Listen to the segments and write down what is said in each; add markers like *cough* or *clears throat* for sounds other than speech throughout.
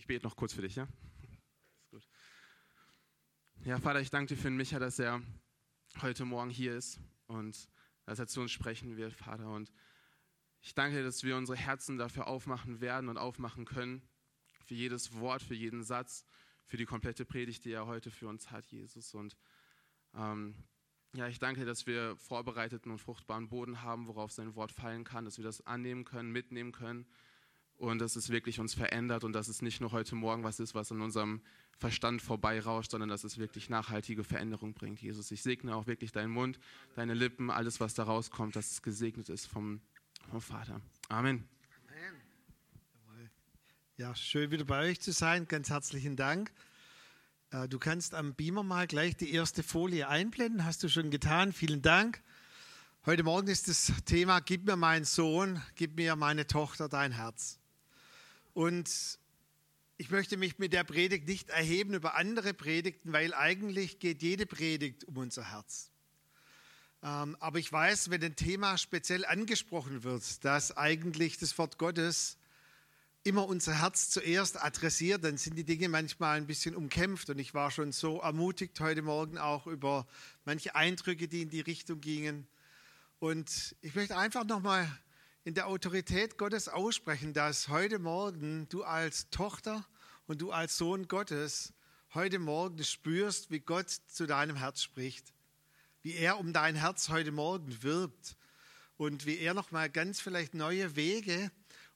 Ich bete noch kurz für dich, ja? Ist gut. Ja, Vater, ich danke dir für den Micha, dass er heute Morgen hier ist und dass er zu uns sprechen wird, Vater. Und ich danke dir, dass wir unsere Herzen dafür aufmachen werden und aufmachen können, für jedes Wort, für jeden Satz, für die komplette Predigt, die er heute für uns hat, Jesus. Und ähm, ja, ich danke dass wir vorbereiteten und fruchtbaren Boden haben, worauf sein Wort fallen kann, dass wir das annehmen können, mitnehmen können und dass es wirklich uns verändert und dass es nicht nur heute Morgen was ist, was an unserem Verstand vorbeirauscht, sondern dass es wirklich nachhaltige Veränderung bringt. Jesus, ich segne auch wirklich deinen Mund, deine Lippen, alles, was da rauskommt, dass es gesegnet ist vom, vom Vater. Amen. Amen. Ja, schön wieder bei euch zu sein. Ganz herzlichen Dank. Äh, du kannst am Beamer mal gleich die erste Folie einblenden. Hast du schon getan. Vielen Dank. Heute Morgen ist das Thema, gib mir meinen Sohn, gib mir meine Tochter dein Herz. Und ich möchte mich mit der Predigt nicht erheben über andere Predigten, weil eigentlich geht jede Predigt um unser Herz. Ähm, aber ich weiß, wenn ein Thema speziell angesprochen wird, dass eigentlich das Wort Gottes immer unser Herz zuerst adressiert, dann sind die Dinge manchmal ein bisschen umkämpft. Und ich war schon so ermutigt heute Morgen auch über manche Eindrücke, die in die Richtung gingen. Und ich möchte einfach nochmal in der Autorität Gottes aussprechen, dass heute Morgen du als Tochter und du als Sohn Gottes heute Morgen spürst, wie Gott zu deinem Herz spricht, wie er um dein Herz heute Morgen wirbt und wie er nochmal ganz vielleicht neue Wege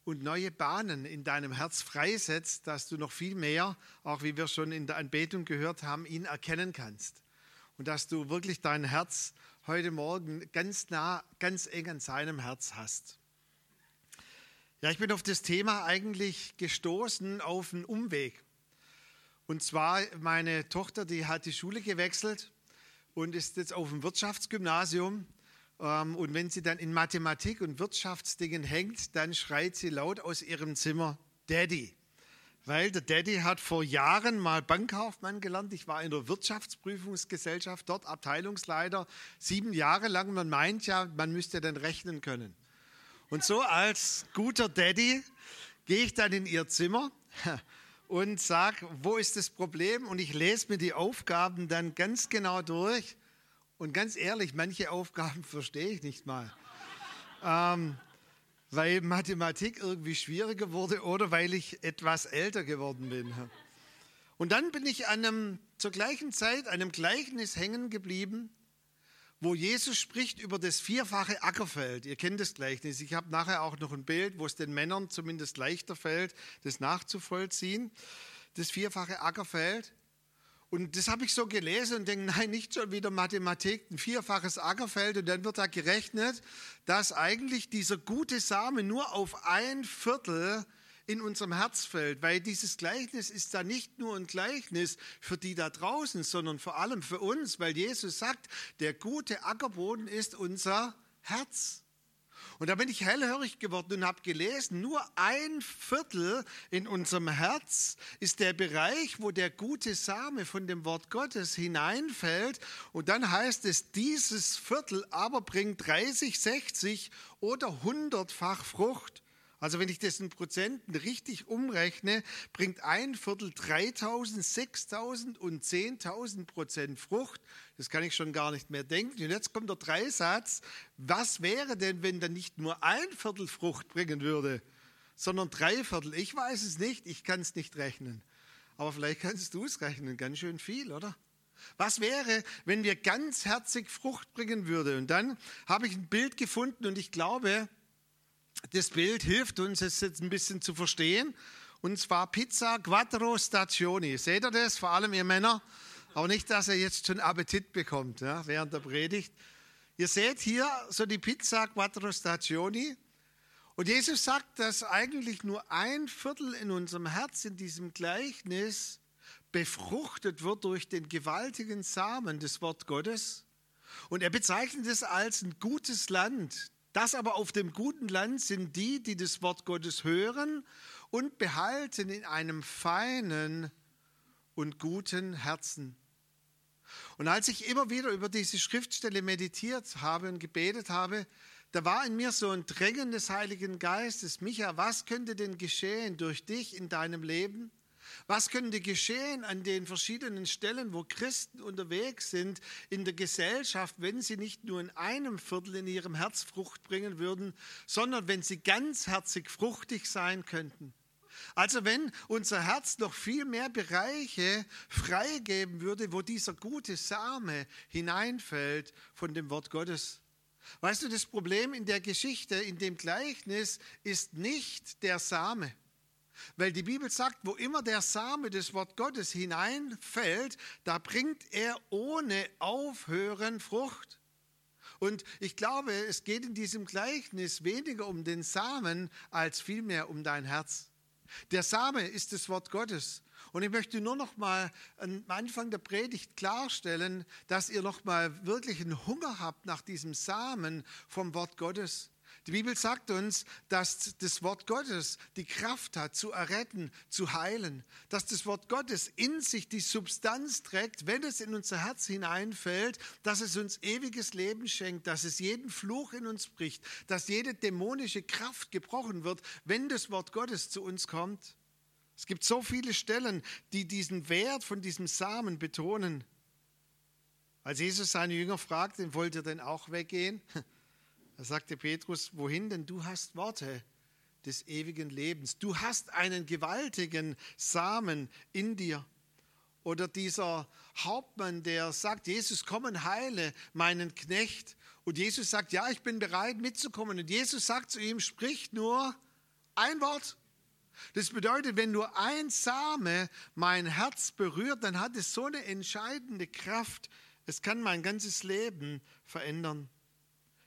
und neue Bahnen in deinem Herz freisetzt, dass du noch viel mehr, auch wie wir schon in der Anbetung gehört haben, ihn erkennen kannst. Und dass du wirklich dein Herz heute Morgen ganz nah, ganz eng an seinem Herz hast. Ja, ich bin auf das Thema eigentlich gestoßen auf einen Umweg. Und zwar meine Tochter, die hat die Schule gewechselt und ist jetzt auf dem Wirtschaftsgymnasium. Ähm, und wenn sie dann in Mathematik und Wirtschaftsdingen hängt, dann schreit sie laut aus ihrem Zimmer, Daddy. Weil der Daddy hat vor Jahren mal Bankkaufmann gelernt. Ich war in der Wirtschaftsprüfungsgesellschaft dort Abteilungsleiter, sieben Jahre lang. Man meint ja, man müsste dann rechnen können. Und so als guter Daddy gehe ich dann in ihr Zimmer *laughs* und sage, wo ist das Problem? Und ich lese mir die Aufgaben dann ganz genau durch. Und ganz ehrlich, manche Aufgaben *laughs* verstehe ich nicht mal. ähm, weil Mathematik irgendwie schwieriger wurde oder weil ich etwas älter geworden bin. Und dann bin ich an einem, zur gleichen Zeit einem Gleichnis hängen geblieben, wo Jesus spricht über das vierfache Ackerfeld. Ihr kennt das Gleichnis. Ich habe nachher auch noch ein Bild, wo es den Männern zumindest leichter fällt, das nachzuvollziehen. Das vierfache Ackerfeld. Und das habe ich so gelesen und denke, nein, nicht schon wieder Mathematik, ein vierfaches Ackerfeld. Und dann wird da gerechnet, dass eigentlich dieser gute Same nur auf ein Viertel in unserem Herz fällt, weil dieses Gleichnis ist da nicht nur ein Gleichnis für die da draußen, sondern vor allem für uns, weil Jesus sagt, der gute Ackerboden ist unser Herz. Und da bin ich hellhörig geworden und habe gelesen, nur ein Viertel in unserem Herz ist der Bereich, wo der gute Same von dem Wort Gottes hineinfällt. Und dann heißt es, dieses Viertel aber bringt 30, 60 oder 100-fach Frucht. Also wenn ich das in Prozenten richtig umrechne, bringt ein Viertel 3000, 6000 und 10.000 Prozent Frucht. Das kann ich schon gar nicht mehr denken. Und jetzt kommt der Dreisatz. Was wäre denn, wenn dann nicht nur ein Viertel Frucht bringen würde, sondern drei Viertel? Ich weiß es nicht, ich kann es nicht rechnen. Aber vielleicht kannst du es rechnen, ganz schön viel, oder? Was wäre, wenn wir ganzherzig Frucht bringen würden? Und dann habe ich ein Bild gefunden und ich glaube, das Bild hilft uns es jetzt ein bisschen zu verstehen. Und zwar Pizza Quattro Stagioni. Seht ihr das? Vor allem ihr Männer. Aber nicht, dass ihr jetzt schon Appetit bekommt ja, während der Predigt. Ihr seht hier so die Pizza Quattro Stagioni. Und Jesus sagt, dass eigentlich nur ein Viertel in unserem Herz in diesem Gleichnis befruchtet wird durch den gewaltigen Samen des Wort Gottes. Und er bezeichnet es als ein gutes Land, das aber auf dem guten Land sind die, die das Wort Gottes hören und behalten in einem feinen und guten Herzen. Und als ich immer wieder über diese Schriftstelle meditiert habe und gebetet habe, da war in mir so ein Drängen des Heiligen Geistes. Micha, was könnte denn geschehen durch dich in deinem Leben, Was könnte geschehen an den verschiedenen Stellen, wo Christen unterwegs sind in der Gesellschaft, wenn sie nicht nur in einem Viertel in ihrem Herz Frucht bringen würden, sondern wenn sie ganzherzig fruchtig sein könnten? Also wenn unser Herz noch viel mehr Bereiche freigeben würde, wo dieser gute Same hineinfällt von dem Wort Gottes. Weißt du, das Problem in der Geschichte, in dem Gleichnis, ist nicht der Same. Weil die Bibel sagt, wo immer der Same des Wort Gottes hineinfällt, da bringt er ohne Aufhören Frucht. Und ich glaube, es geht in diesem Gleichnis weniger um den Samen als vielmehr um dein Herz. Der Same ist das Wort Gottes. Und ich möchte nur noch mal am Anfang der Predigt klarstellen, dass ihr noch mal wirklich einen Hunger habt nach diesem Samen vom Wort Gottes. Die Bibel sagt uns, dass das Wort Gottes die Kraft hat, zu erretten, zu heilen. Dass das Wort Gottes in sich die Substanz trägt, wenn es in unser Herz hineinfällt, dass es uns ewiges Leben schenkt, dass es jeden Fluch in uns bricht, dass jede dämonische Kraft gebrochen wird, wenn das Wort Gottes zu uns kommt. Es gibt so viele Stellen, die diesen Wert von diesem Samen betonen. Als Jesus seine Jünger fragte, wollt ihr denn auch weggehen? Da sagte Petrus, wohin denn? Du hast Worte des ewigen Lebens. Du hast einen gewaltigen Samen in dir. Oder dieser Hauptmann, der sagt, Jesus, komm und heile meinen Knecht. Und Jesus sagt, ja, ich bin bereit mitzukommen. Und Jesus sagt zu ihm, sprich nur ein Wort. Das bedeutet, wenn nur ein Same mein Herz berührt, dann hat es so eine entscheidende Kraft. Es kann mein ganzes Leben verändern.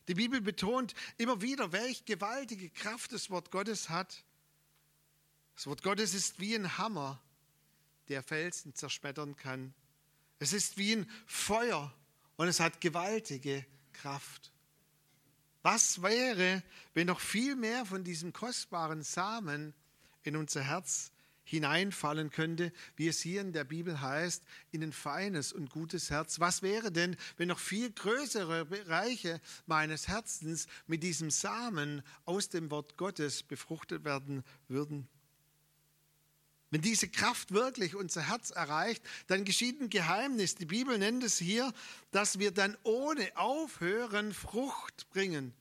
Die Bibel betont immer wieder, welche gewaltige Kraft das Wort Gottes hat. Das Wort Gottes ist wie ein Hammer, der Felsen zerschmettern kann. Es ist wie ein Feuer und es hat gewaltige Kraft. Was wäre, wenn noch viel mehr von diesem kostbaren Samen in unser Herz hineinfallen könnte, wie es hier in der Bibel heißt, in ein feines und gutes Herz. Was wäre denn, wenn noch viel größere Bereiche meines Herzens mit diesem Samen aus dem Wort Gottes befruchtet werden würden? Wenn diese Kraft wirklich unser Herz erreicht, dann geschieht ein Geheimnis. Die Bibel nennt es hier, dass wir dann ohne Aufhören Frucht bringen.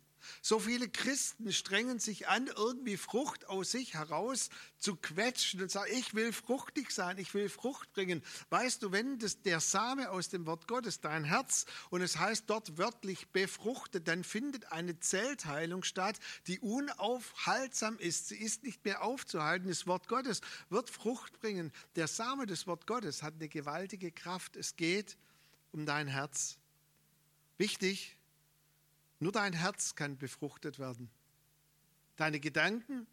So viele Christen strengen sich an, irgendwie Frucht aus sich heraus zu quetschen und sagen, ich will fruchtig sein, ich will Frucht bringen. Weißt du, wenn das, der Same aus dem Wort Gottes dein Herz und es heißt dort wörtlich befruchtet, dann findet eine Zellteilung statt, die unaufhaltsam ist. Sie ist nicht mehr aufzuhalten. Das Wort Gottes wird Frucht bringen. Der Same des Wort Gottes hat eine gewaltige Kraft. Es geht um dein Herz. Wichtig, nur dein Herz kann befruchtet werden. Deine Gedanken,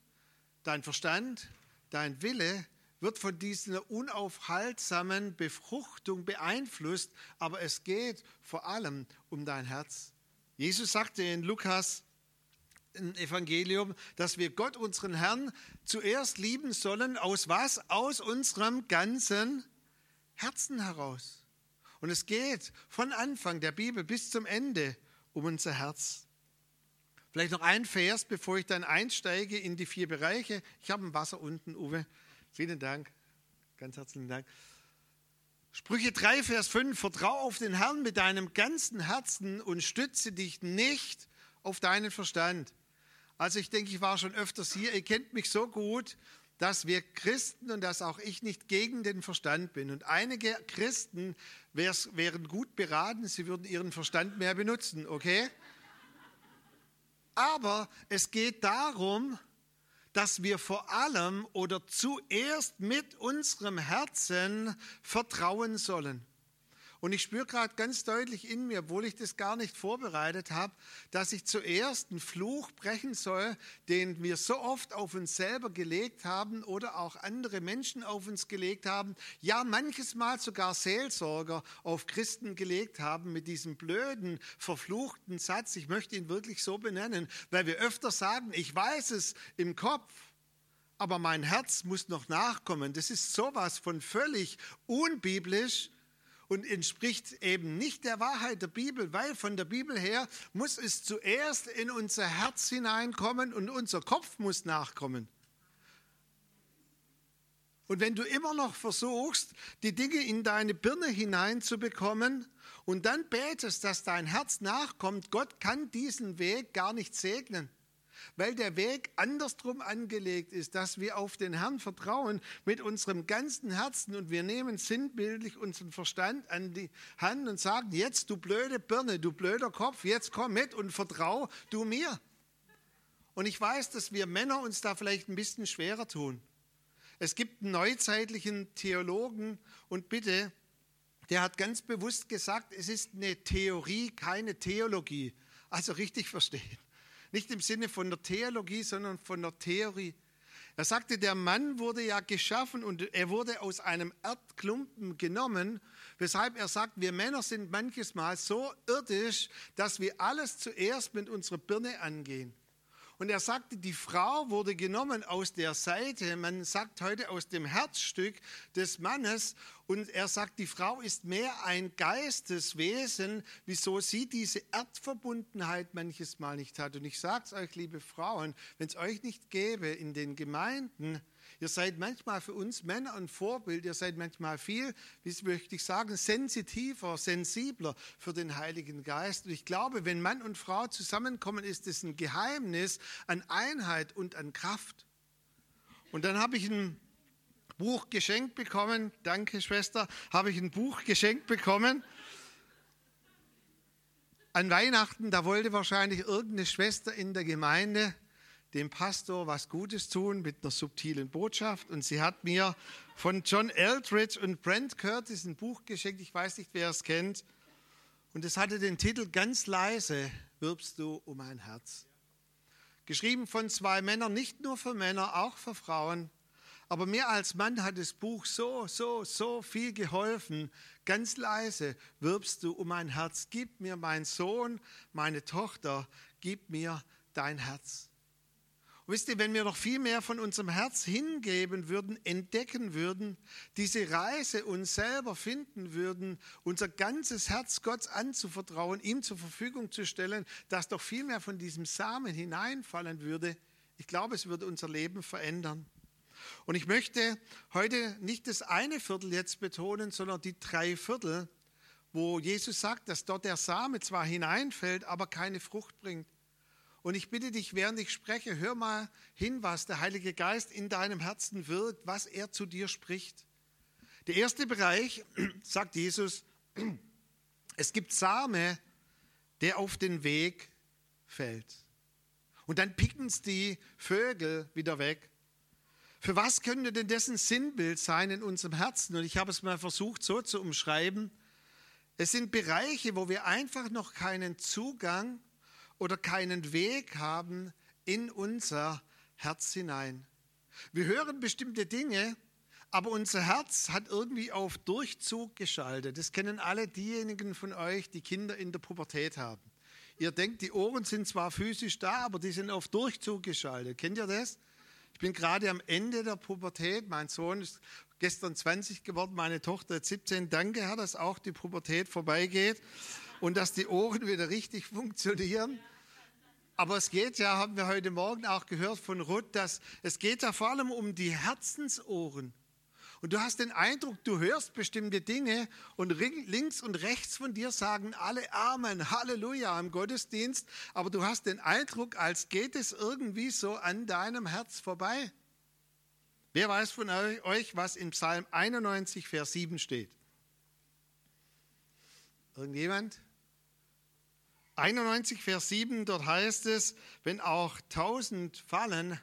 dein Verstand, dein Wille wird von dieser unaufhaltsamen Befruchtung beeinflusst, aber es geht vor allem um dein Herz. Jesus sagte in Lukas im Evangelium, dass wir Gott, unseren Herrn, zuerst lieben sollen. Aus was? Aus unserem ganzen Herzen heraus. Und es geht von Anfang der Bibel bis zum Ende um unser Herz. Vielleicht noch ein Vers, bevor ich dann einsteige in die vier Bereiche. Ich habe ein Wasser unten, Uwe. Vielen Dank. Ganz herzlichen Dank. Sprüche 3, Vers 5. Vertrau auf den Herrn mit deinem ganzen Herzen und stütze dich nicht auf deinen Verstand. Also ich denke, ich war schon öfters hier. Ihr kennt mich so gut, dass wir Christen und dass auch ich nicht gegen den Verstand bin. Und einige Christen wären gut beraten, sie würden ihren Verstand mehr benutzen, okay? Aber es geht darum, dass wir vor allem oder zuerst mit unserem Herzen vertrauen sollen. Und ich spüre gerade ganz deutlich in mir, obwohl ich das gar nicht vorbereitet habe, dass ich zuerst einen Fluch brechen soll, den wir so oft auf uns selber gelegt haben oder auch andere Menschen auf uns gelegt haben. Ja, manches Mal sogar Seelsorger auf Christen gelegt haben mit diesem blöden, verfluchten Satz. Ich möchte ihn wirklich so benennen, weil wir öfter sagen, ich weiß es im Kopf aber mein Herz muss noch nachkommen. Das ist sowas von völlig unbiblisch und entspricht eben nicht der Wahrheit der Bibel, weil von der Bibel her muss es zuerst in unser Herz hineinkommen und unser Kopf muss nachkommen. Und wenn du immer noch versuchst, die Dinge in deine Birne hineinzubekommen und dann betest, dass dein Herz nachkommt, Gott kann diesen Weg gar nicht segnen weil der Weg andersrum angelegt ist, dass wir auf den Herrn vertrauen mit unserem ganzen Herzen und wir nehmen sinnbildlich unseren Verstand an die Hand und sagen, jetzt du blöde Birne, du blöder Kopf, jetzt komm mit und vertrau du mir. Und ich weiß, dass wir Männer uns da vielleicht ein bisschen schwerer tun. Es gibt einen neuzeitlichen Theologen und bitte, der hat ganz bewusst gesagt, es ist eine Theorie, keine Theologie. Also richtig verstehen. Nicht im Sinne von der Theologie, sondern von der Theorie. Er sagte, der Mann wurde ja geschaffen und er wurde aus einem Erdklumpen genommen, weshalb er sagt, wir Männer sind manches Mal so irdisch, dass wir alles zuerst mit unserer Birne angehen. Und er sagte, die Frau wurde genommen aus der Seite, man sagt heute aus dem Herzstück des Mannes. Und er sagt, die Frau ist mehr ein Geisteswesen, wieso sie diese Erdverbundenheit manches Mal nicht hat. Und ich sage es euch, liebe Frauen, wenn es euch nicht gäbe in den Gemeinden, Ihr seid manchmal für uns Männer ein Vorbild. Ihr seid manchmal viel, wie möchte ich sagen, sensitiver, sensibler für den Heiligen Geist. Und ich glaube, wenn Mann und Frau zusammenkommen, ist es ein Geheimnis an Einheit und an Kraft. Und dann habe ich ein Buch geschenkt bekommen. Danke, Schwester. Habe ich ein Buch geschenkt bekommen. An Weihnachten, da wollte wahrscheinlich irgendeine Schwester in der Gemeinde dem Pastor was Gutes tun mit einer subtilen Botschaft. Und sie hat mir von John Eldridge und Brent Curtis ein Buch geschenkt. Ich weiß nicht, wer es kennt. Und es hatte den Titel Ganz leise wirbst du um ein Herz. Geschrieben von zwei Männern, nicht nur für Männer, auch für Frauen. Aber mir als Mann hat das Buch so, so, so viel geholfen. Ganz leise wirbst du um ein Herz. Gib mir mein Sohn, meine Tochter, gib mir dein Herz. Wisst ihr, wenn wir noch viel mehr von unserem Herz hingeben würden, entdecken würden, diese Reise uns selber finden würden, unser ganzes Herz Gott anzuvertrauen, ihm zur Verfügung zu stellen, dass doch viel mehr von diesem Samen hineinfallen würde, ich glaube, es würde unser Leben verändern. Und ich möchte heute nicht das eine Viertel jetzt betonen, sondern die drei Viertel, wo Jesus sagt, dass dort der Same zwar hineinfällt, aber keine Frucht bringt. Und ich bitte dich, während ich spreche, hör mal hin, was der Heilige Geist in deinem Herzen wirkt, was er zu dir spricht. Der erste Bereich, *clears throat* sagt Jesus, *clears throat* es gibt Same, der auf den Weg fällt. Und dann picken es die Vögel wieder weg. Für was könnte denn dessen Sinnbild sein in unserem Herzen? Und ich habe es mal versucht so zu umschreiben. Es sind Bereiche, wo wir einfach noch keinen Zugang oder keinen Weg haben in unser Herz hinein. Wir hören bestimmte Dinge, aber unser Herz hat irgendwie auf Durchzug geschaltet. Das kennen alle diejenigen von euch, die Kinder in der Pubertät haben. Ihr denkt, die Ohren sind zwar physisch da, aber die sind auf Durchzug geschaltet. Kennt ihr das? Ich bin gerade am Ende der Pubertät. Mein Sohn ist gestern 20 geworden, meine Tochter 17. Danke, Herr, dass auch die Pubertät vorbeigeht und dass die Ohren wieder richtig funktionieren. Aber es geht ja, haben wir heute Morgen auch gehört von Ruth, dass es geht ja vor allem um die Herzensohren. Und du hast den Eindruck, du hörst bestimmte Dinge und links und rechts von dir sagen alle Amen, Halleluja im Gottesdienst, aber du hast den Eindruck, als geht es irgendwie so an deinem Herz vorbei. Wer weiß von euch, was im Psalm 91, Vers 7 steht? Irgendjemand? 91, Vers 7, dort heißt es, wenn auch tausend fallen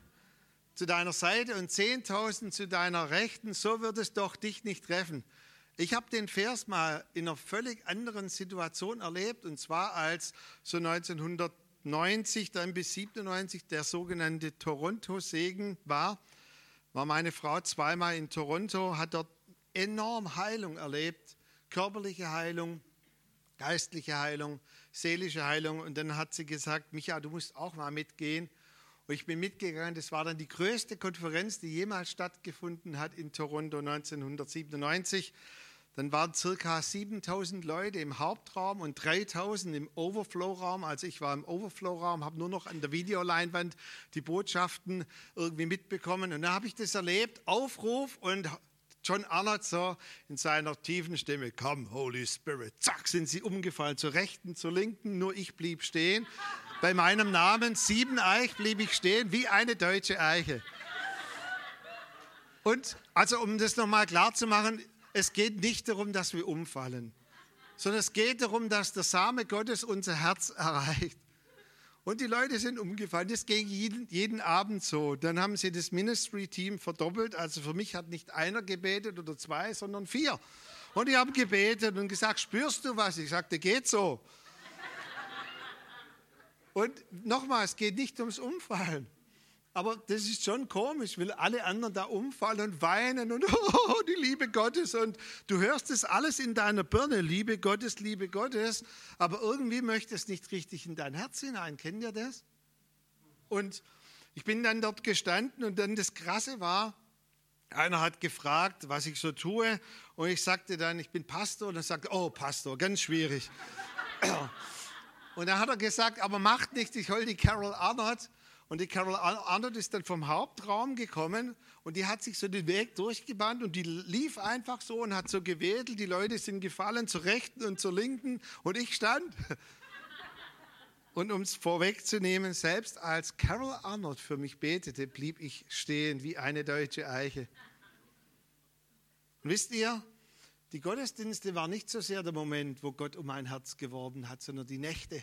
zu deiner Seite und zehntausend zu deiner Rechten, so wird es doch dich nicht treffen. Ich habe den Vers mal in einer völlig anderen Situation erlebt, und zwar als so 1990, dann bis 97 der sogenannte Toronto-Segen war, war meine Frau zweimal in Toronto, hat dort enorm Heilung erlebt, körperliche Heilung, geistliche Heilung, seelische Heilung. Und dann hat sie gesagt, Micha, du musst auch mal mitgehen. Und ich bin mitgegangen. Das war dann die größte Konferenz, die jemals stattgefunden hat in Toronto 1997. dann waren circa 7000 Leute im Hauptraum und 3000 im Overflow-Raum. Also ich war im Overflow-Raum, habe nur noch an der Videoleinwand die Botschaften irgendwie mitbekommen. Und dann habe ich das erlebt, Aufruf und John Arnott so in seiner tiefen Stimme, Come, Holy Spirit. Zack, sind sie umgefallen, zur Rechten, zur Linken, nur ich blieb stehen. Bei meinem Namen, Siebeneich, blieb ich stehen, wie eine deutsche Eiche. Und also um das nochmal klar zu machen, es geht nicht darum, dass wir umfallen, sondern es geht darum, dass der Same Gottes unser Herz erreicht. Und die Leute sind umgefallen. Das ging jeden, jeden Abend so. Dann haben sie das Ministry-Team verdoppelt. Also für mich hat nicht einer gebetet oder zwei, sondern vier. Und die haben gebetet und gesagt, spürst du was? Ich sagte, geht so. Und nochmal, es geht nicht ums Umfallen. Aber das ist schon komisch, weil alle anderen da umfallen und weinen und *laughs* oh, die Liebe Gottes und du hörst das alles in deiner Birne, Liebe Gottes, Liebe Gottes, aber irgendwie möchtest du nicht richtig in dein Herz hinein. Kennt ihr das? Und ich bin dann dort gestanden und dann das Krasse war, einer hat gefragt, was ich so tue und ich sagte dann, ich bin Pastor und er sagte, oh Pastor, ganz schwierig. *laughs* Und dann hat er gesagt, aber macht nichts, ich hol die Carol Arnott und die Carol Arnold ist dann vom Hauptraum gekommen und die hat sich so den Weg durchgebannt und die lief einfach so und hat so gewedelt. Die Leute sind gefallen zur rechten und zur linken und ich stand. *laughs* Und um es vorwegzunehmen, selbst als Carol Arnold für mich betete, blieb ich stehen wie eine deutsche Eiche. Und wisst ihr, die Gottesdienste waren nicht so sehr der Moment, wo Gott um mein Herz geworben hat, sondern die Nächte.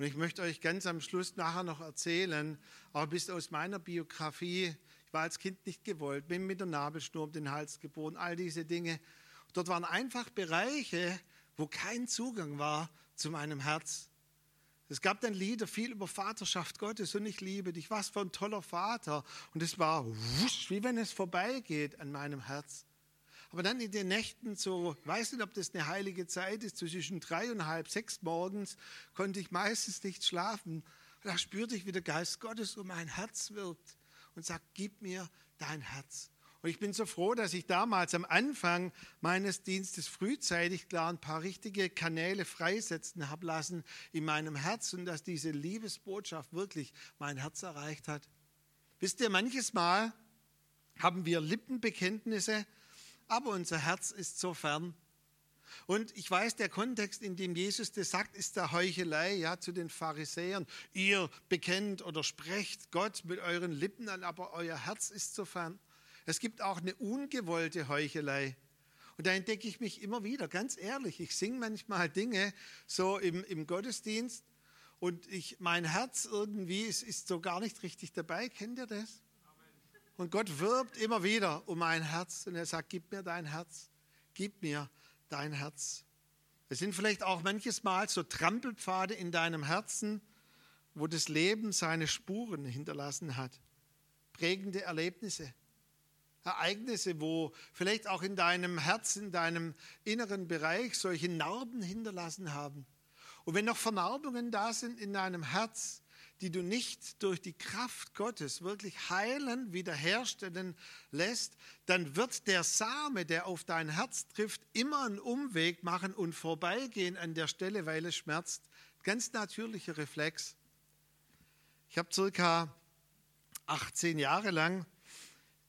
Und ich möchte euch ganz am Schluss nachher noch erzählen, auch bis aus meiner Biografie. Ich war als Kind nicht gewollt, bin mit der Nabelschnur um den Hals geboren, all diese Dinge. Dort waren einfach Bereiche, wo kein Zugang war zu meinem Herz. Es gab dann Lieder viel über Vaterschaft Gottes und ich liebe dich. Was für ein toller Vater. Und es war wusch, wie wenn es vorbeigeht an meinem Herz. Aber dann in den Nächten, so, weiß nicht, ob das eine heilige Zeit ist, zwischen drei und halb sechs morgens, konnte ich meistens nicht schlafen. Da spürte ich, wie der Geist Gottes um mein Herz wirkt und sagt, gib mir dein Herz. Und ich bin so froh, dass ich damals am Anfang meines Dienstes frühzeitig klar ein paar richtige Kanäle freisetzen habe lassen in meinem Herz und dass diese Liebesbotschaft wirklich mein Herz erreicht hat. Wisst ihr, manches Mal haben wir Lippenbekenntnisse, aber unser Herz ist so fern. Und ich weiß, der Kontext, in dem Jesus das sagt, ist der Heuchelei, ja, zu den Pharisäern. Ihr bekennt oder sprecht Gott mit euren Lippen an, aber euer Herz ist so fern. Es gibt auch eine ungewollte Heuchelei. Und da entdecke ich mich immer wieder, ganz ehrlich. Ich singe manchmal Dinge so im, im Gottesdienst und ich, mein Herz irgendwie ist, ist so gar nicht richtig dabei. Kennt ihr das? Und Gott wirbt immer wieder um mein Herz und er sagt, gib mir dein Herz, gib mir dein Herz. Es sind vielleicht auch manches Mal so Trampelpfade in deinem Herzen, wo das Leben seine Spuren hinterlassen hat. Prägende Erlebnisse, Ereignisse, wo vielleicht auch in deinem Herzen, in deinem inneren Bereich solche Narben hinterlassen haben. Und wenn noch Vernarbungen da sind in deinem Herz, die du nicht durch die Kraft Gottes wirklich heilen, wiederherstellen lässt, dann wird der Same, der auf dein Herz trifft, immer einen Umweg machen und vorbeigehen an der Stelle, weil es schmerzt. Ganz natürlicher Reflex. Ich habe circa 18 Jahre lang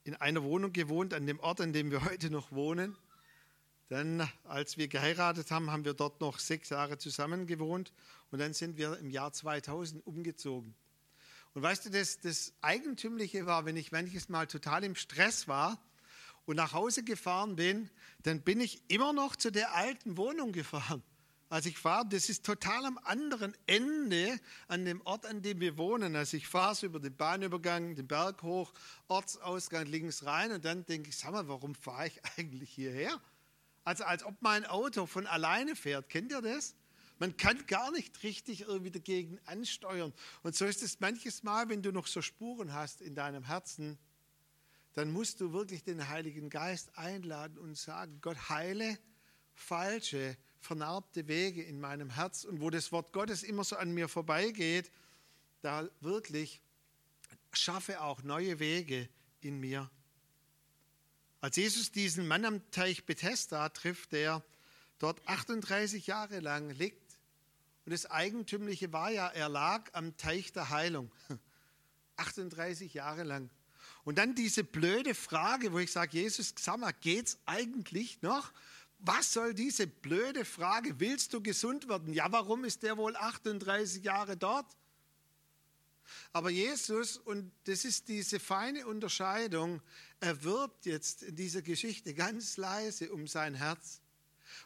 in einer Wohnung gewohnt, an dem Ort, an dem wir heute noch wohnen. Dann, als wir geheiratet haben, haben wir dort noch sechs Jahre zusammen gewohnt und dann sind wir im Jahr 2000 umgezogen. Und weißt du, das, das Eigentümliche war, wenn ich manches Mal total im Stress war und nach Hause gefahren bin, dann bin ich immer noch zu der alten Wohnung gefahren. Als ich fahre, das ist total am anderen Ende an dem Ort, an dem wir wohnen. Also ich fahre so über den Bahnübergang, den Berg hoch, Ortsausgang links rein und dann denke ich, sag mal, warum fahre ich *laughs* eigentlich hierher? Also als ob mein Auto von alleine fährt. Kennt ihr das? Man kann gar nicht richtig irgendwie dagegen ansteuern. Und so ist es manches Mal, wenn du noch so Spuren hast in deinem Herzen, dann musst du wirklich den Heiligen Geist einladen und sagen, Gott heile falsche, vernarbte Wege in meinem Herz. Und wo das Wort Gottes immer so an mir vorbeigeht, da wirklich schaffe auch neue Wege in mir. Als Jesus diesen Mann am Teich Bethesda trifft, der dort 38 Jahre lang liegt, und das Eigentümliche war ja, er lag am Teich der Heilung. *laughs* 38 Jahre lang. Und dann diese blöde Frage, wo ich sage, Jesus, sag mal, geht's eigentlich noch? Was soll diese blöde Frage? Willst du gesund werden? Ja, warum ist der wohl 38 Jahre dort? Aber Jesus, und das ist diese feine Unterscheidung, er wirbt jetzt in dieser Geschichte ganz leise um sein Herz.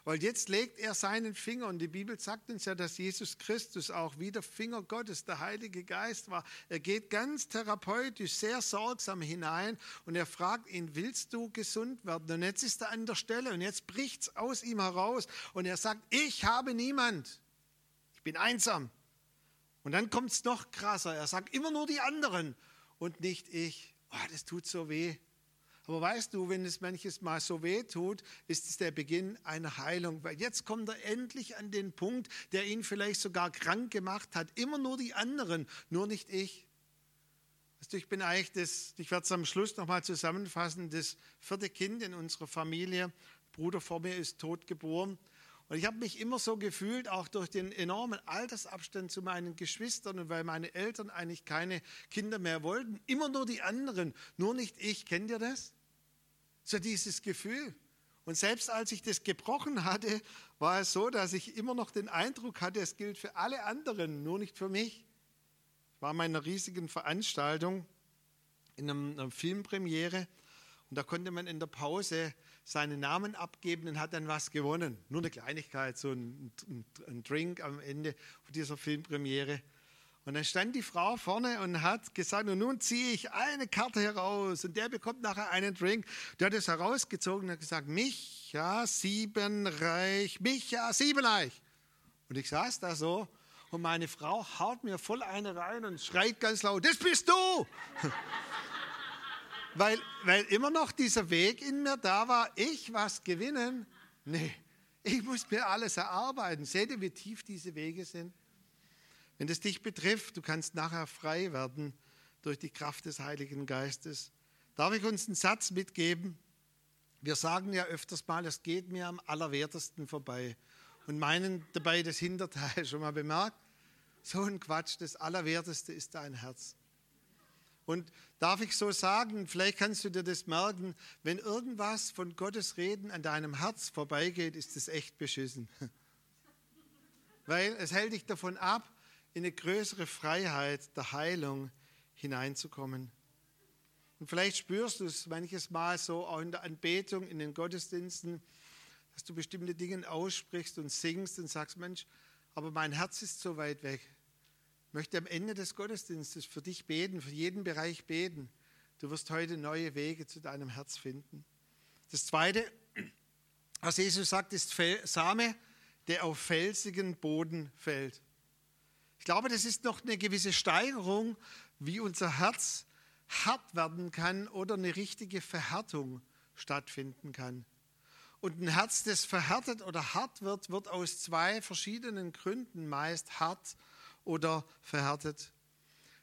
Weil jetzt legt er seinen Finger, und die Bibel sagt uns ja, dass Jesus Christus auch wie der Finger Gottes, der Heilige Geist war. Er geht ganz therapeutisch, sehr sorgsam hinein und er fragt ihn, willst du gesund werden? Und jetzt ist er an der Stelle und jetzt bricht es aus ihm heraus und er sagt, ich habe niemand. Ich bin einsam. Und dann kommt es noch krasser. Er sagt immer nur die anderen und nicht ich. Oh, das tut so weh. Aber weißt du, wenn es manches Mal so weh tut, ist es der Beginn einer Heilung. Weil jetzt kommt er endlich an den Punkt, der ihn vielleicht sogar krank gemacht hat. Immer nur die anderen, nur nicht ich. Weißt du, ich bin eigentlich das, ich werde es am Schluss nochmal zusammenfassen, das vierte Kind in unserer Familie. Bruder vor mir ist tot geboren. Und ich habe mich immer so gefühlt, auch durch den enormen Altersabstand zu meinen Geschwistern und weil meine Eltern eigentlich keine Kinder mehr wollten, immer nur die anderen, nur nicht ich. Kennt ihr das? So dieses Gefühl. Und selbst als ich das gebrochen hatte, war es so, dass ich immer noch den Eindruck hatte, es gilt für alle anderen, nur nicht für mich. Ich war in einer riesigen Veranstaltung in einer Filmpremiere und da konnte man in der Pause seinen Namen abgeben und hat dann was gewonnen. Nur eine Kleinigkeit, so ein, ein, ein Drink am Ende dieser Filmpremiere. Und dann stand die Frau vorne und hat gesagt, und nun ziehe ich eine Karte heraus und der bekommt nachher einen Drink. Der hat es herausgezogen und hat gesagt, Micha Siebenreich, Micha Siebenreich. Und ich saß da so und meine Frau haut mir voll eine rein und schreit ganz laut, das bist du! *laughs* weil, weil immer noch dieser Weg in mir da war, ich was gewinnen? Nee, ich muss mir alles erarbeiten. Seht ihr, wie tief diese Wege sind? Wenn es dich betrifft, du kannst nachher frei werden durch die Kraft des Heiligen Geistes. Darf ich uns einen Satz mitgeben? Wir sagen ja öfters mal, es geht mir am allerwertesten vorbei und meinen dabei das Hinterteil *laughs* schon mal bemerkt. So ein Quatsch, das Allerwerteste ist dein Herz. Und darf ich so sagen, vielleicht kannst du dir das merken, wenn irgendwas von Gottes Reden an deinem Herz vorbeigeht, ist es echt beschissen. *laughs* Weil es hält dich davon ab, in eine größere Freiheit der Heilung hineinzukommen. Und vielleicht spürst du es manches Mal so auch in der Anbetung, in den Gottesdiensten, dass du bestimmte Dinge aussprichst und singst und sagst, Mensch, aber mein Herz ist so weit weg. Ich möchte am Ende des Gottesdienstes für dich beten, für jeden Bereich beten. Du wirst heute neue Wege zu deinem Herz finden. Das Zweite, was Jesus sagt, ist Same, der auf felsigen Boden fällt. Ich glaube, das ist noch eine gewisse Steigerung, wie unser Herz hart werden kann oder eine richtige Verhärtung stattfinden kann. Und ein Herz, das verhärtet oder hart wird, wird aus zwei verschiedenen Gründen meist hart oder verhärtet.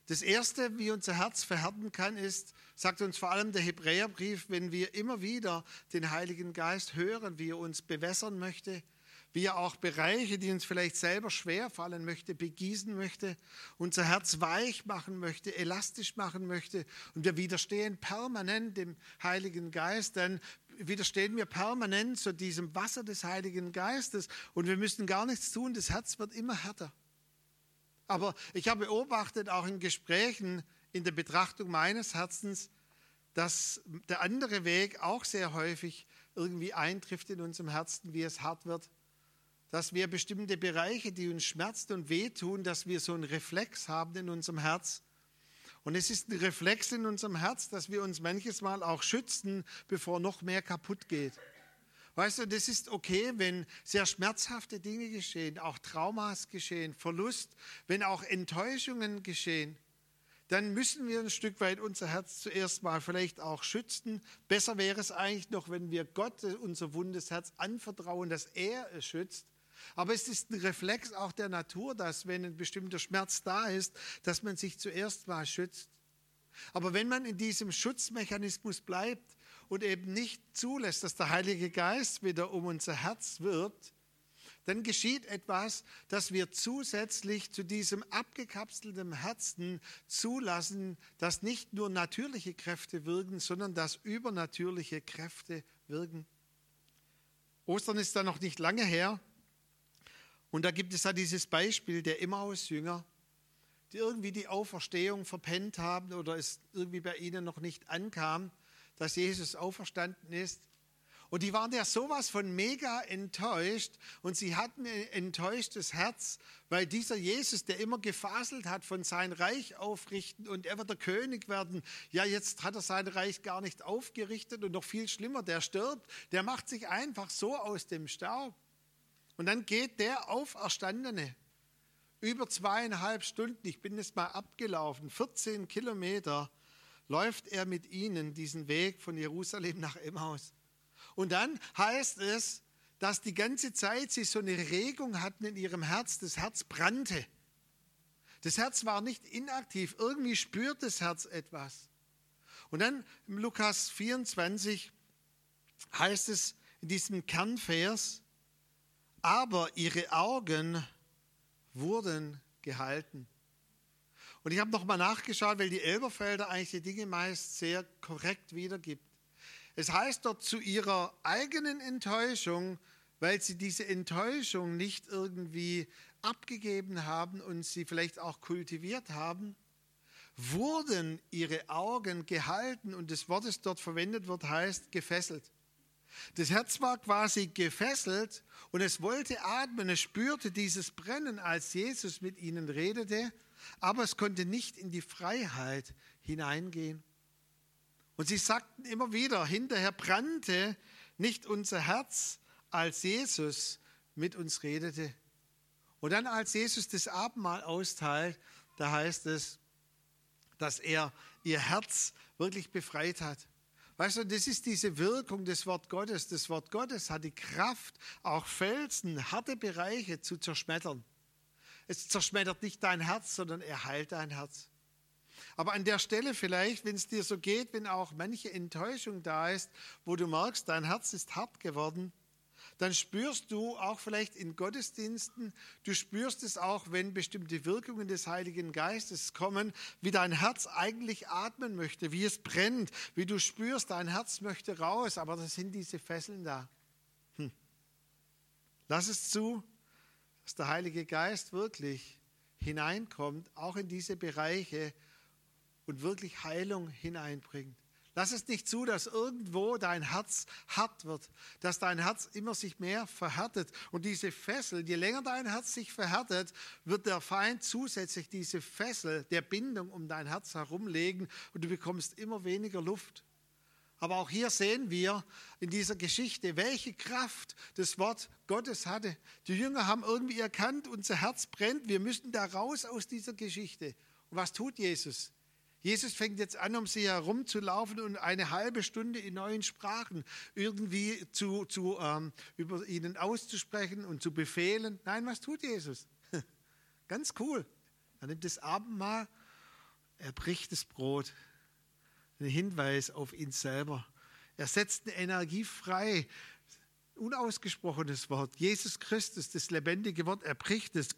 Das Erste, wie unser Herz verhärten kann, ist, sagt uns vor allem der Hebräerbrief, wenn wir immer wieder den Heiligen Geist hören, wie er uns bewässern möchte, wie er auch Bereiche, die uns vielleicht selber schwer fallen möchte, begießen möchte, unser Herz weich machen möchte, elastisch machen möchte. Und wir widerstehen permanent dem Heiligen Geist, dann widerstehen wir permanent zu diesem Wasser des Heiligen Geistes und wir müssen gar nichts tun, das Herz wird immer härter. Aber ich habe beobachtet, auch in Gesprächen, in der Betrachtung meines Herzens, dass der andere Weg auch sehr häufig irgendwie eintrifft in unserem Herzen, wie es hart wird dass wir bestimmte Bereiche, die uns schmerzen und wehtun, dass wir so einen Reflex haben in unserem Herz. Und es ist ein Reflex in unserem Herz, dass wir uns manches Mal auch schützen, bevor noch mehr kaputt geht. Weißt du, das ist okay, wenn sehr schmerzhafte Dinge geschehen, auch Traumas geschehen, Verlust, wenn auch Enttäuschungen geschehen. Dann müssen wir ein Stück weit unser Herz zuerst mal vielleicht auch schützen. Besser wäre es eigentlich noch, wenn wir Gott unser wundes Herz anvertrauen, dass er es schützt aber es ist ein Reflex auch der Natur, dass wenn ein bestimmter Schmerz da ist, dass man sich zuerst mal schützt. Aber wenn man in diesem Schutzmechanismus bleibt und eben nicht zulässt, dass der Heilige Geist wieder um unser Herz wirbt, dann geschieht etwas, dass wir zusätzlich zu diesem abgekapselten Herzen zulassen, dass nicht nur natürliche Kräfte wirken, sondern dass übernatürliche Kräfte wirken. Ostern ist da noch nicht lange her. Und da gibt es ja dieses Beispiel der Emmaus-Jünger, die irgendwie die Auferstehung verpennt haben oder es irgendwie bei ihnen noch nicht ankam, dass Jesus auferstanden ist. Und die waren ja sowas von mega enttäuscht und sie hatten ein enttäuschtes Herz, weil dieser Jesus, der immer gefaselt hat von sein Reich aufrichten und er wird der König werden, ja jetzt hat er sein Reich gar nicht aufgerichtet und noch viel schlimmer, der stirbt, der macht sich einfach so aus dem Staub. Und dann geht der Auferstandene über zweieinhalb Stunden, ich bin jetzt mal abgelaufen, 14 Kilometer, läuft er mit ihnen diesen Weg von Jerusalem nach Emmaus. Und dann heißt es, dass die ganze Zeit sie so eine Regung hatten in ihrem Herz, das Herz brannte. Das Herz war nicht inaktiv, irgendwie spürt das Herz etwas. Und dann im Lukas 24 heißt es in diesem Kernvers, aber ihre Augen wurden gehalten. Und ich habe nochmal nachgeschaut, weil die Elberfelder eigentlich die Dinge meist sehr korrekt wiedergibt. Es heißt dort zu ihrer eigenen Enttäuschung, weil sie diese Enttäuschung nicht irgendwie abgegeben haben und sie vielleicht auch kultiviert haben, wurden ihre Augen gehalten und das Wort, das dort verwendet wird, heißt gefesselt. Das Herz war quasi gefesselt und es wollte atmen, es spürte dieses Brennen, als Jesus mit ihnen redete, aber es konnte nicht in die Freiheit hineingehen. Und sie sagten immer wieder, hinterher brannte nicht unser Herz, als Jesus mit uns redete. Und dann, als Jesus das Abendmahl austeilt, da heißt es, dass er ihr Herz wirklich befreit hat. Weißt du, das ist diese Wirkung des Wort Gottes. Das Wort Gottes hat die Kraft, auch Felsen, harte Bereiche zu zerschmettern. Es zerschmettert nicht dein Herz, sondern er heilt dein Herz. Aber an der Stelle vielleicht, wenn es dir so geht, wenn auch manche Enttäuschung da ist, wo du merkst, dein Herz ist hart geworden, dann spürst du auch vielleicht in Gottesdiensten, du spürst es auch, wenn bestimmte Wirkungen des Heiligen Geistes kommen, wie dein Herz eigentlich atmen möchte, wie es brennt, wie du spürst, dein Herz möchte raus, aber da sind diese Fesseln da. Hm. Lass es zu, dass der Heilige Geist wirklich hineinkommt, auch in diese Bereiche, und wirklich Heilung hineinbringt. Lass es nicht zu, dass irgendwo dein Herz hart wird, dass dein Herz immer sich mehr verhärtet. Und diese Fessel, je länger dein Herz sich verhärtet, wird der Feind zusätzlich diese Fessel der Bindung um dein Herz herumlegen und du bekommst immer weniger Luft. Aber auch hier sehen wir in dieser Geschichte, welche Kraft das Wort Gottes hatte. Die Jünger haben irgendwie erkannt, unser Herz brennt, wir müssen da raus aus dieser Geschichte. Und was tut Jesus? Jesus fängt jetzt an, um sie herumzulaufen und eine halbe Stunde in neuen Sprachen irgendwie zu, zu, ähm, über ihnen auszusprechen und zu befehlen. Nein, was tut Jesus? *laughs* Ganz cool. Er nimmt das Abendmahl, er bricht das Brot. Ein Hinweis auf ihn selber. Er setzt eine Energie frei. Unausgesprochenes Wort. Jesus Christus, das lebendige Wort, er bricht es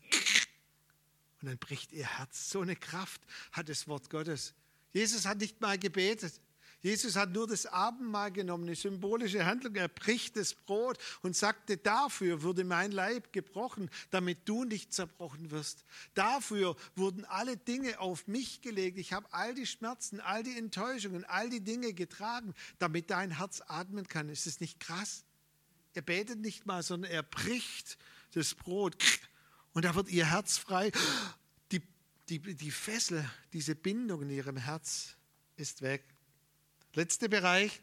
und dann bricht ihr Herz. So eine Kraft hat das Wort Gottes. Jesus hat nicht mal gebetet. Jesus hat nur das Abendmahl genommen, eine symbolische Handlung. Er bricht das Brot und sagte, dafür wurde mein Leib gebrochen, damit du nicht zerbrochen wirst. Dafür wurden alle Dinge auf mich gelegt. Ich habe all die Schmerzen, all die Enttäuschungen, all die Dinge getragen, damit dein Herz atmen kann. Ist es nicht krass? Er betet nicht mal, sondern er bricht das Brot und da wird ihr Herz frei. Die, die, die Fessel, diese Bindung in ihrem Herz ist weg. Letzter Bereich,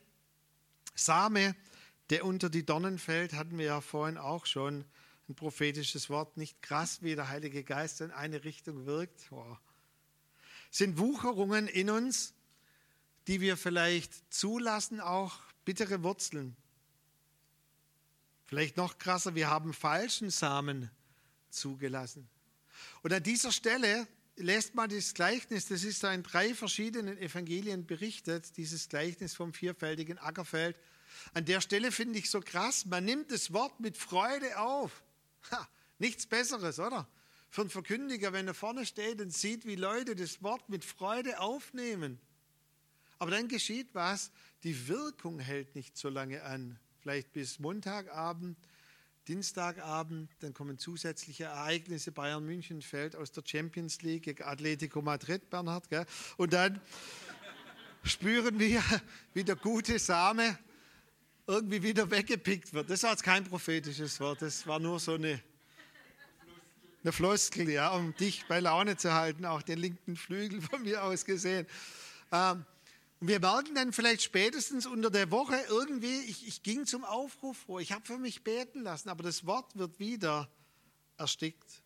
Same, der unter die Dornen fällt, hatten wir ja vorhin auch schon ein prophetisches Wort. Nicht krass, wie der Heilige Geist in eine Richtung wirkt. Oh. Sind Wucherungen in uns, die wir vielleicht zulassen, auch bittere Wurzeln. Vielleicht noch krasser, wir haben falschen Samen zugelassen. Und an dieser Stelle lest mal das Gleichnis, das ist in drei verschiedenen Evangelien berichtet, dieses Gleichnis vom vierfältigen Ackerfeld. An der Stelle finde ich so krass, man nimmt das Wort mit Freude auf. Ha, nichts Besseres, oder? Für einen Verkündiger, wenn er vorne steht und sieht, wie Leute das Wort mit Freude aufnehmen. Aber dann geschieht was, die Wirkung hält nicht so lange an. Vielleicht bis Montagabend, Dienstagabend, dann kommen zusätzliche Ereignisse. Bayern München fällt aus der Champions League gegen Atletico Madrid, Bernhard. Gell? Und dann spüren wir, *laughs* wie der gute Same irgendwie wieder weggepickt wird. Das war jetzt kein prophetisches Wort, das war nur so eine, eine Floskel, ja, um dich bei Laune zu halten, auch den linken Flügel von mir aus gesehen. Ähm, und wir merken dann vielleicht spätestens unter der Woche irgendwie, ich, ich ging zum Aufruf vor, ich habe für mich beten lassen, aber das Wort wird wieder erstickt.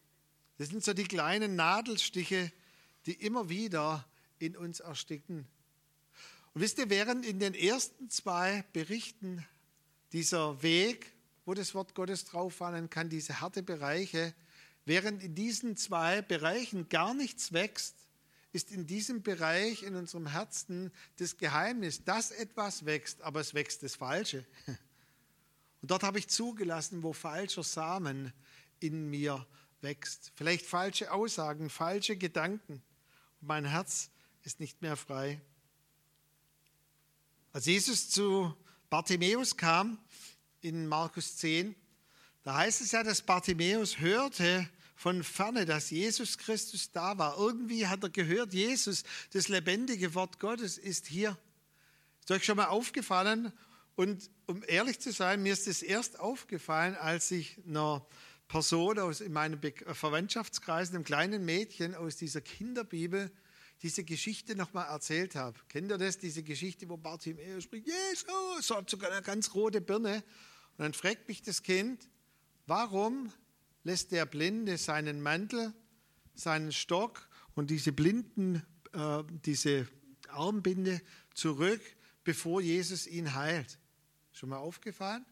Das sind so die kleinen Nadelstiche, die immer wieder in uns ersticken. Und wisst ihr, während in den ersten zwei Berichten dieser Weg, wo das Wort Gottes drauffallen kann, diese harte Bereiche, während in diesen zwei Bereichen gar nichts wächst, ist in diesem Bereich in unserem Herzen das Geheimnis, dass etwas wächst, aber es wächst das Falsche. *laughs* Und dort habe ich zugelassen, wo falscher Samen in mir wächst. Vielleicht falsche Aussagen, falsche Gedanken. Und mein Herz ist nicht mehr frei. Als Jesus zu Bartimäus kam in Markus 10, da heißt es ja, dass Bartimäus hörte, von ferne, dass Jesus Christus da war. Irgendwie hat er gehört, Jesus, das lebendige Wort Gottes, ist hier. Ist euch schon mal aufgefallen? Und um ehrlich zu sein, mir ist es erst aufgefallen, als ich einer Person aus in meinem Verwandtschaftskreis, einem kleinen Mädchen aus dieser Kinderbibel, diese Geschichte nochmal erzählt habe. Kennt ihr das, diese Geschichte, wo Bartimäus spricht, Jesus, hat sogar eine ganz rote Birne. Und dann fragt mich das Kind, warum lässt der Blinde seinen Mantel, seinen Stock und diese Blinden, äh, diese Armbinde zurück, bevor Jesus ihn heilt. Schon mal aufgefallen?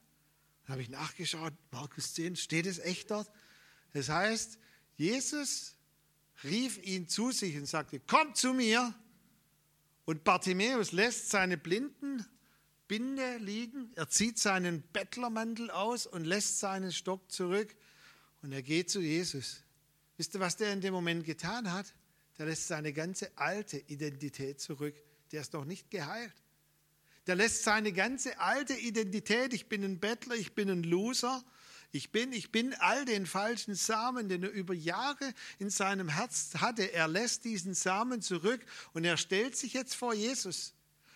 Dann habe ich nachgeschaut, Markus 10, steht es echt dort? Das heißt, Jesus rief ihn zu sich und sagte, komm zu mir. Und Bartimäus lässt seine blinden Binde liegen, er zieht seinen Bettlermantel aus und lässt seinen Stock zurück und er geht zu Jesus. Wisst ihr, was der in dem Moment getan hat? Der lässt seine ganze alte Identität zurück. Der ist noch nicht geheilt. Der lässt seine ganze alte Identität, ich bin ein Bettler, ich bin ein Loser, ich bin, ich bin all den falschen Samen, den er über Jahre in seinem Herz hatte. Er lässt diesen Samen zurück und er stellt sich jetzt vor Jesus.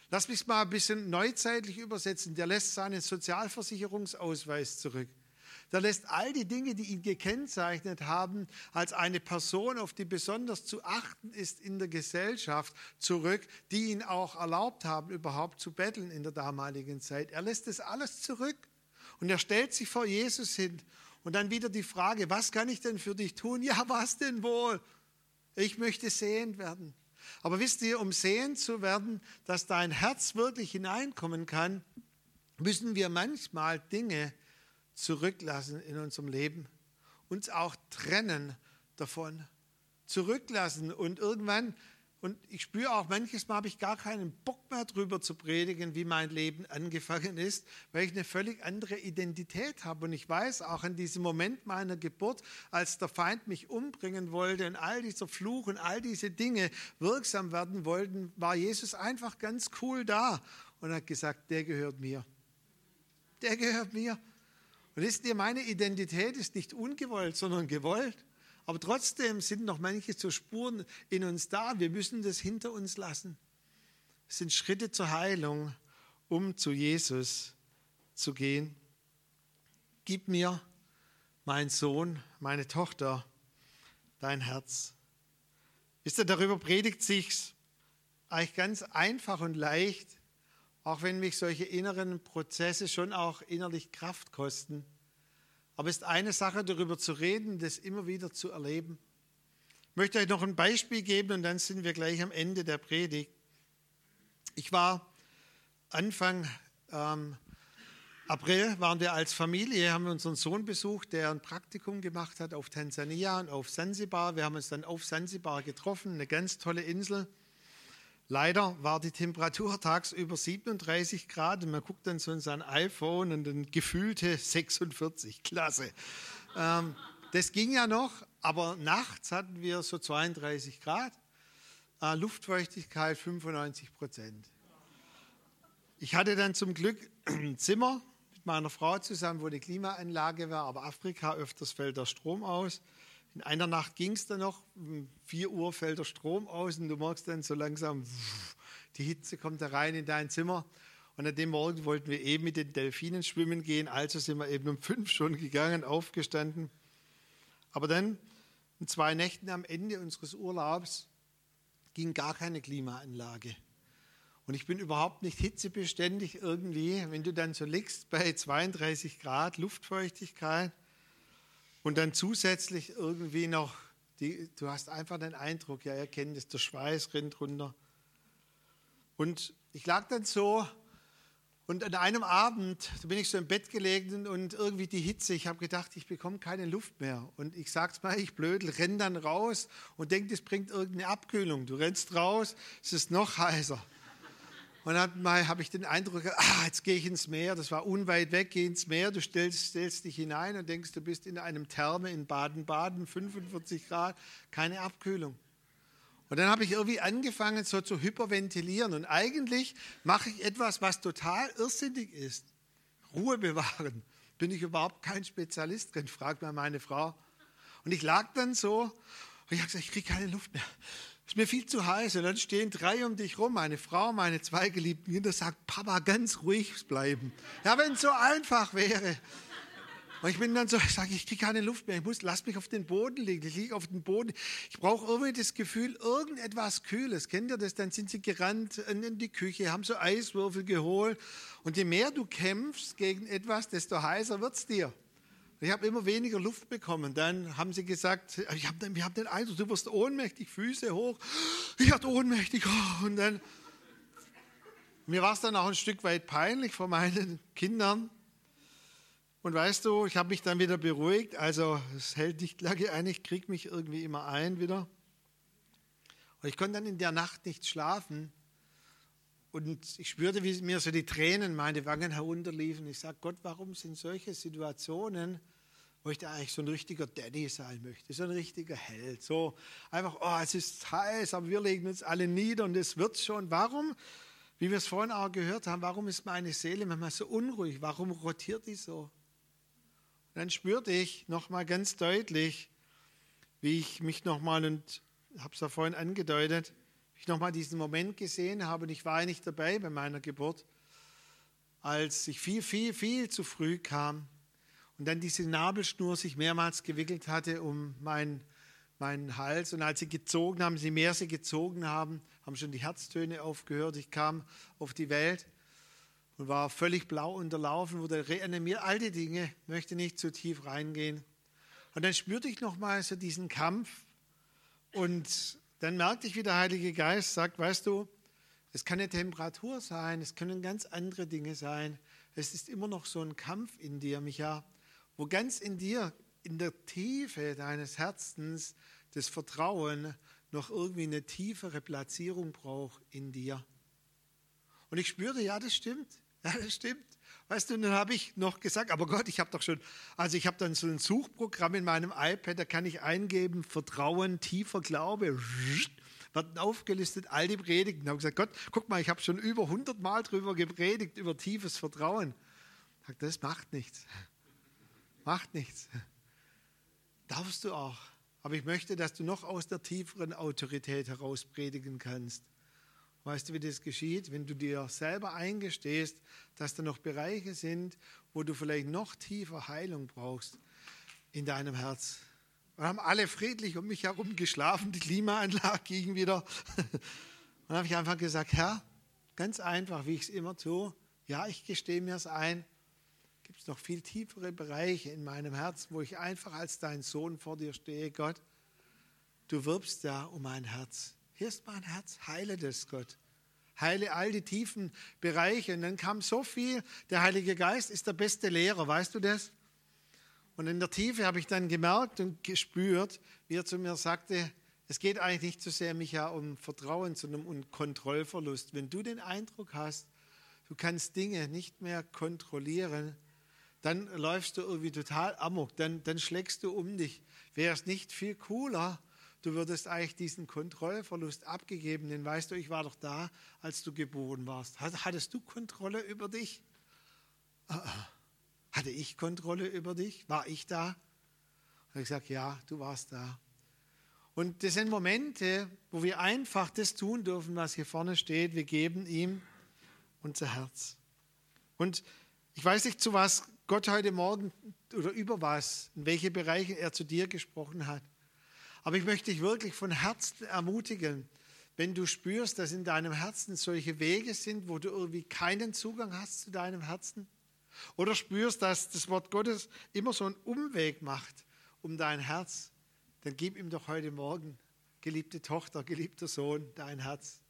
Lass mich mal ein bisschen neuzeitlich übersetzen. Der lässt seinen Sozialversicherungsausweis zurück. Der lässt all die Dinge, die ihn gekennzeichnet haben, als eine Person, auf die besonders zu achten ist in der Gesellschaft, zurück, die ihn auch erlaubt haben, überhaupt zu betteln in der damaligen Zeit. Er lässt das alles zurück und er stellt sich vor Jesus hin. Und dann wieder die Frage, was kann ich denn für dich tun? Ja, was denn wohl? Ich möchte sehend werden. Aber wisst ihr, um sehend zu werden, dass dein Herz wirklich hineinkommen kann, müssen wir manchmal Dinge zurücklassen in unserem Leben, uns auch trennen davon, zurücklassen und irgendwann, und ich spüre auch, manches Mal habe ich gar keinen Bock mehr darüber zu predigen, wie mein Leben angefangen ist, weil ich eine völlig andere Identität habe. Und ich weiß auch in diesem Moment meiner Geburt, als der Feind mich umbringen wollte und all dieser Fluch und all diese Dinge wirksam werden wollten, war Jesus einfach ganz cool da und hat gesagt, der gehört mir. Der gehört mir. Und wisst ihr, meine Identität ist nicht ungewollt, sondern gewollt. Aber trotzdem sind noch manche so Spuren in uns da. Wir müssen das hinter uns lassen. Es sind Schritte zur Heilung, um zu Jesus zu gehen. Gib mir, mein Sohn, meine Tochter, dein Herz. Wisst ihr, darüber predigt sich's eigentlich ganz einfach und leicht auch wenn mich solche inneren Prozesse schon auch innerlich Kraft kosten. Aber es ist eine Sache, darüber zu reden, das immer wieder zu erleben. Ich möchte euch noch ein Beispiel geben und dann sind wir gleich am Ende der Predigt. Ich war Anfang ähm, April waren wir als Familie, haben wir unseren Sohn besucht, der ein Praktikum gemacht hat auf Tansania und auf Sansibar. Wir haben uns dann auf Sansibar getroffen, eine ganz tolle Insel. Leider war die Temperatur tagsüber 37 Grad und man guckt dann so in sein iPhone und dann gefühlte 46. Klasse. Ähm, das ging ja noch, aber nachts hatten wir so 32 Grad, äh, Luftfeuchtigkeit 95 Prozent. Ich hatte dann zum Glück ein Zimmer mit meiner Frau zusammen, wo eine Klimaanlage war, aber Afrika öfters fällt der Strom aus. In einer Nacht ging es dann noch, um 4 Uhr fällt der Strom aus und du merkst dann so langsam, die Hitze kommt da rein in dein Zimmer. Und an dem Morgen wollten wir eben mit den Delfinen schwimmen gehen, also sind wir eben um fünf schon gegangen, aufgestanden. Aber dann, in zwei Nächten am Ende unseres Urlaubs, ging gar keine Klimaanlage. Und ich bin überhaupt nicht hitzebeständig irgendwie, wenn du dann so liegst bei 32 Grad Luftfeuchtigkeit und dann zusätzlich irgendwie noch, die, du hast einfach den Eindruck, ja, ihr kennt es, der Schweiß rinnt runter. Und ich lag dann so und an einem Abend, da bin ich so im Bett gelegen und irgendwie die Hitze, ich habe gedacht, ich bekomme keine Luft mehr. Und ich sag's mal, ich blödel, renn dann raus und denke, das bringt irgendeine Abkühlung. Du rennst raus, es ist noch heißer. Und dann habe ich den Eindruck, ah, jetzt gehe ich ins Meer, das war unweit weg, gehe ins Meer, du stellst, stellst dich hinein und denkst, du bist in einem Therme in Baden-Baden, 45 Grad, keine Abkühlung. Und dann habe ich irgendwie angefangen, so zu hyperventilieren. Und eigentlich mache ich etwas, was total irrsinnig ist. Ruhe bewahren. Bin ich überhaupt kein Spezialist drin, fragt mal meine Frau. Und ich lag dann so und ich habe gesagt, ich kriege keine Luft mehr ist mir viel zu heiß. Und dann stehen drei um dich rum, meine Frau, meine zwei geliebten Kinder, sagt, Papa, ganz ruhig bleiben. Ja, wenn es so einfach wäre. Und ich bin dann so, ich sage, ich kriege keine Luft mehr, ich muss, lass mich auf den Boden liegen, ich liege auf dem Boden. Ich brauche irgendwie das Gefühl, irgendetwas Kühles. Kennt ihr das? Dann sind sie gerannt in die Küche, haben so Eiswürfel geholt. Und je mehr du kämpfst gegen etwas, desto heißer wird es dir. Ich habe immer weniger Luft bekommen. Dann haben sie gesagt, ich hab, wir haben den Eindruck, du wirst ohnmächtig, Füße hoch. Ich werde ohnmächtig. Oh, und dann, mir war es dann auch ein Stück weit peinlich vor meinen Kindern. Und weißt du, ich habe mich dann wieder beruhigt. Also es hält nicht lange ein, ich kriege mich irgendwie immer ein wieder. Und ich konnte dann in der Nacht nicht schlafen. Und ich spürte, wie mir so die Tränen meine Wangen herunterliefen. Ich sage, Gott, warum sind solche Situationen, wo ich da eigentlich so ein richtiger Daddy sein möchte, so ein richtiger Held. So einfach, oh, es ist heiß, aber wir legen uns alle nieder und es wird schon. Warum, wie wir es vorhin auch gehört haben, warum ist meine Seele manchmal so unruhig? Warum rotiert die so? Und dann spürte ich nochmal ganz deutlich, wie ich mich nochmal, und habe es ja vorhin angedeutet, ich nochmal diesen Moment gesehen habe, und ich war ja nicht dabei bei meiner Geburt, als ich viel, viel, viel zu früh kam und dann diese Nabelschnur sich mehrmals gewickelt hatte um meinen meinen Hals. Und als sie gezogen haben, sie mehr sie gezogen haben, haben schon die Herztöne aufgehört. Ich kam auf die Welt und war völlig blau unterlaufen, wurde reanimiert. All die Dinge, möchte nicht zu tief reingehen. Und dann spürte ich nochmal so diesen Kampf und dann merkte ich, wie der Heilige Geist sagt, weißt du, es kann eine Temperatur sein, es können ganz andere Dinge sein. Es ist immer noch so ein Kampf in dir, Micha, wo ganz in dir, in der Tiefe deines Herzens, das Vertrauen noch irgendwie eine tiefere Platzierung braucht in dir. Und ich spürte, ja, das stimmt. Ja, das stimmt. Weißt du, dann habe ich noch gesagt, aber Gott, ich habe doch schon, also ich habe dann so ein Suchprogramm in meinem iPad, da kann ich eingeben, Vertrauen, tiefer Glaube, *laughs* werden aufgelistet, all die Predigten. Ich habe gesagt, Gott, guck mal, ich habe schon über 100 Mal drüber gepredigt, über tiefes Vertrauen. Ich sage, das macht nichts. Macht nichts. Darfst du auch. Aber ich möchte, dass du noch aus der tieferen Autorität heraus predigen kannst. Weißt du, wie das geschieht? Wenn du dir selber eingestehst, dass da noch Bereiche sind, wo du vielleicht noch tiefer Heilung brauchst in deinem Herz. Wir haben alle friedlich um mich herum geschlafen, die Klimaanlage ging wieder. *laughs* Dann habe ich einfach gesagt, Herr, ganz einfach, wie ich es immer tue, ja, ich gestehe mir es ein, gibt es noch viel tiefere Bereiche in meinem Herz, wo ich einfach als dein Sohn vor dir stehe, Gott. Du wirbst ja um mein Herz. Hier ist mein Herz, heile das, Gott. Heile all die tiefen Bereiche. Und dann kam so viel. Der Heilige Geist ist der beste Lehrer, weißt du das? Und in der Tiefe habe ich dann gemerkt und gespürt, wie er zu mir sagte, es geht eigentlich nicht so sehr, Micha, um Vertrauen, sondern um Kontrollverlust. Wenn du den Eindruck hast, du kannst Dinge nicht mehr kontrollieren, dann läufst du irgendwie total amok, dann, dann schlägst du um dich. Wäre es nicht viel cooler, du würdest eigentlich diesen Kontrollverlust abgegeben, denn weißt du, ich war doch da, als du geboren warst. Hattest du Kontrolle über dich? Ah, ah. Hatte ich Kontrolle über dich? War ich da? Und ich gesagt, ja, du warst da. Und das sind Momente, wo wir einfach das tun dürfen, was hier vorne steht. Wir geben ihm unser Herz. Und ich weiß nicht, zu was Gott heute Morgen oder über was, in welche Bereiche er zu dir gesprochen hat. Aber ich möchte dich wirklich von Herzen ermutigen, wenn du spürst, dass in deinem Herzen solche Wege sind, wo du irgendwie keinen Zugang hast zu deinem Herzen, oder spürst, dass das Wort Gottes immer so einen Umweg macht um dein Herz, dann gib ihm doch heute Morgen, geliebte Tochter, geliebter Sohn, dein Herz.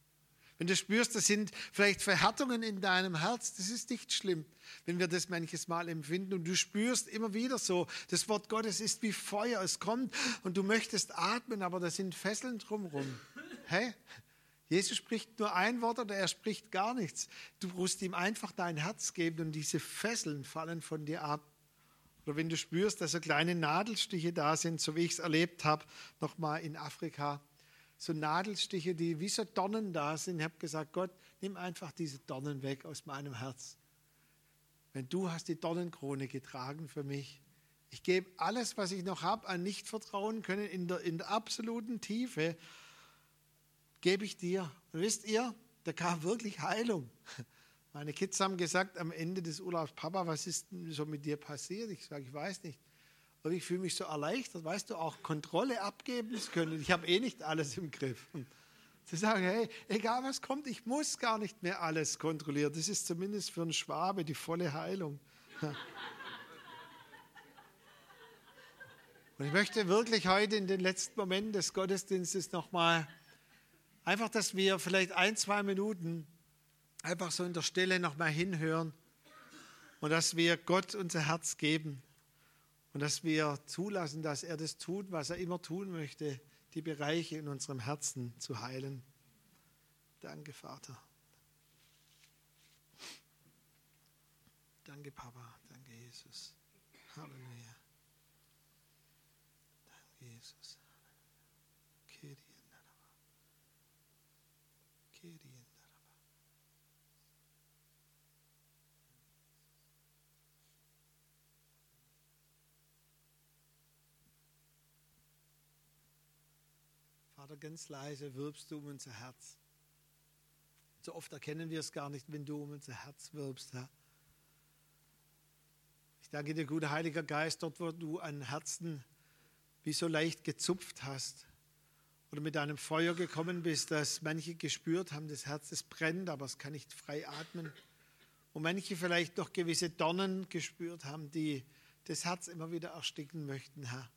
Wenn du spürst, das sind vielleicht Verhärtungen in deinem Herz, das ist nicht schlimm, wenn wir das manches Mal empfinden. Und du spürst immer wieder so, das Wort Gottes ist wie Feuer, es kommt und du möchtest atmen, aber da sind Fesseln drumherum. Hey, *laughs* Jesus spricht nur ein Wort oder er spricht gar nichts. Du musst ihm einfach dein Herz geben und diese Fesseln fallen von dir ab. Oder wenn du spürst, dass so kleine Nadelstiche da sind, so wie ich es erlebt habe, nochmal in Afrika so Nadelstiche, die wie so Dornen da sind. Ich habe gesagt, Gott, nimm einfach diese Dornen weg aus meinem Herz. Wenn du hast die Dornenkrone getragen für mich. Ich gebe alles, was ich noch habe, an nicht vertrauen können, in der, in der absoluten Tiefe, gebe ich dir. Und wisst ihr, da kam wirklich Heilung. Meine Kids haben gesagt am Ende des Urlaubs, Papa, was ist denn so mit dir passiert? Ich sage, ich weiß nicht. Und ich fühle mich so erleichtert, weißt du, auch Kontrolle abgeben zu können. Ich habe eh nicht alles im Griff. zu sagen, hey, egal was kommt, ich muss gar nicht mehr alles kontrollieren. Das ist zumindest für einen Schwabe die volle Heilung. *laughs* Und ich möchte wirklich heute in den letzten Momenten des Gottesdienstes nochmal, einfach, dass wir vielleicht ein, zwei Minuten einfach so in der Stelle nochmal hinhören und dass wir Gott unser Herz geben. Und dass wir zulassen, dass er das tut, was er immer tun möchte, die Bereiche in unserem Herzen zu heilen. Danke, Vater. Danke, Papa. Danke, Jesus. Halleluja. Danke, Jesus. Vater, ganz leise wirbst du um unser Herz. So oft erkennen wir es gar nicht, wenn du um unser Herz wirbst, Herr. Ich danke dir, guter Heiliger Geist, dort, wo du an Herzen wie so leicht gezupft hast oder mit deinem Feuer gekommen bist, dass manche gespürt haben, das Herz es brennt, aber es kann nicht frei atmen. Und manche vielleicht noch gewisse Dornen gespürt haben, die das Herz immer wieder ersticken möchten, Herr.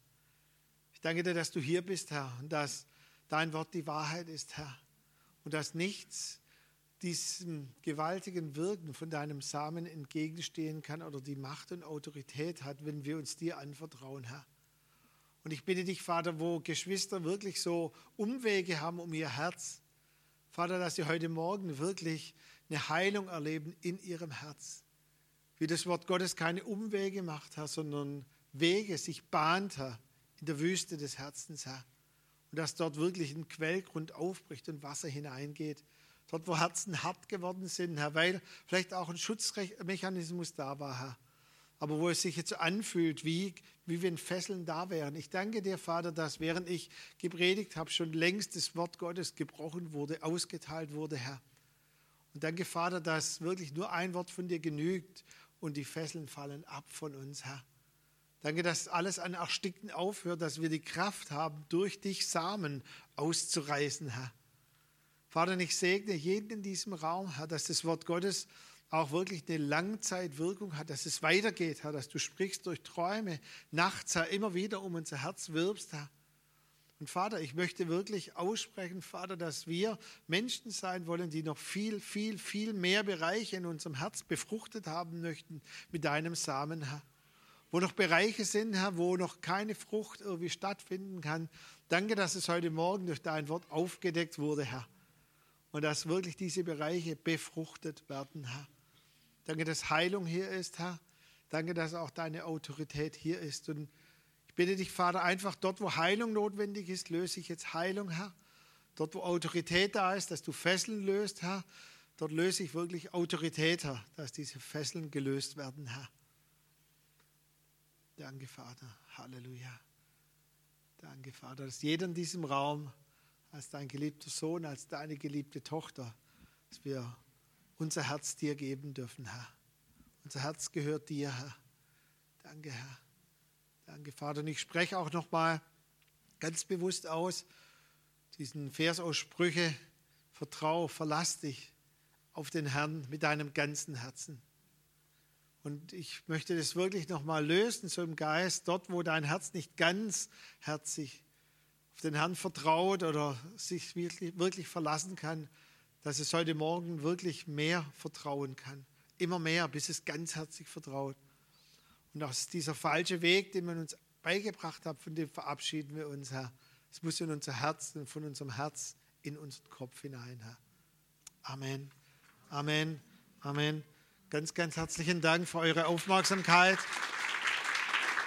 Ich danke dir, dass du hier bist, Herr, und dass dein Wort die Wahrheit ist, Herr. Und dass nichts diesem gewaltigen Wirken von deinem Samen entgegenstehen kann oder die Macht und Autorität hat, wenn wir uns dir anvertrauen, Herr. Und ich bitte dich, Vater, wo Geschwister wirklich so Umwege haben um ihr Herz, Vater, dass sie heute Morgen wirklich eine Heilung erleben in ihrem Herz. Wie das Wort Gottes keine Umwege macht, Herr, sondern Wege sich bahnt, Herr, in der Wüste des Herzens, Herr und dass dort wirklich ein Quellgrund aufbricht und Wasser hineingeht. Dort, wo Herzen hart geworden sind, Herr, weil vielleicht auch ein Schutzmechanismus da war, Herr. Aber wo es sich jetzt anfühlt, wie, wie wenn Fesseln da wären. Ich danke dir, Vater, dass während ich gepredigt habe, schon längst das Wort Gottes gebrochen wurde, ausgeteilt wurde, Herr. Und danke, Vater, dass wirklich nur ein Wort von dir genügt und die Fesseln fallen ab von uns, Herr. Danke, dass alles an Erstickten aufhört, dass wir die Kraft haben, durch dich Samen auszureißen, Herr. Vater, ich segne jeden in diesem Raum, Herr, dass das Wort Gottes auch wirklich eine Langzeitwirkung hat, dass es weitergeht, Herr, dass du sprichst durch Träume, nachts, Herr, immer wieder um unser Herz wirbst, Herr. Und Vater, ich möchte wirklich aussprechen, Vater, dass wir Menschen sein wollen, die noch viel, viel, viel mehr Bereiche in unserem Herz befruchtet haben möchten mit deinem Samen, Herr. Wo noch Bereiche sind, Herr, wo noch keine Frucht irgendwie stattfinden kann. Danke, dass es heute Morgen durch dein Wort aufgedeckt wurde, Herr. Und dass wirklich diese Bereiche befruchtet werden, Herr. Danke, dass Heilung hier ist, Herr. Danke, dass auch deine Autorität hier ist. Und ich bitte dich, Vater, einfach dort, wo Heilung notwendig ist, löse ich jetzt Heilung, Herr. Dort, wo Autorität da ist, dass du Fesseln löst, Herr, dort löse ich wirklich Autorität, Herr, dass diese Fesseln gelöst werden, Herr. Danke, Vater. Halleluja. Danke, Vater, dass jeder in diesem Raum als dein geliebter Sohn, als deine geliebte Tochter, dass wir unser Herz dir geben dürfen, Herr. Unser Herz gehört dir, Herr. Danke, Herr. Danke, Vater. Und ich spreche auch nochmal ganz bewusst aus diesen Versaussprüche, vertrau, verlass dich auf den Herrn mit deinem ganzen Herzen. Und ich möchte das wirklich nochmal lösen, so im Geist, dort, wo dein Herz nicht ganz herzig auf den Herrn vertraut oder sich wirklich, wirklich verlassen kann, dass es heute Morgen wirklich mehr vertrauen kann. Immer mehr, bis es ganzherzig vertraut. Und aus dieser falsche Weg, den man uns beigebracht hat, von dem verabschieden wir uns, Herr. Es muss in unser Herz und von unserem Herz in unseren Kopf hinein, Herr. Amen. Amen. Amen. Ganz, ganz herzlichen Dank für eure Aufmerksamkeit.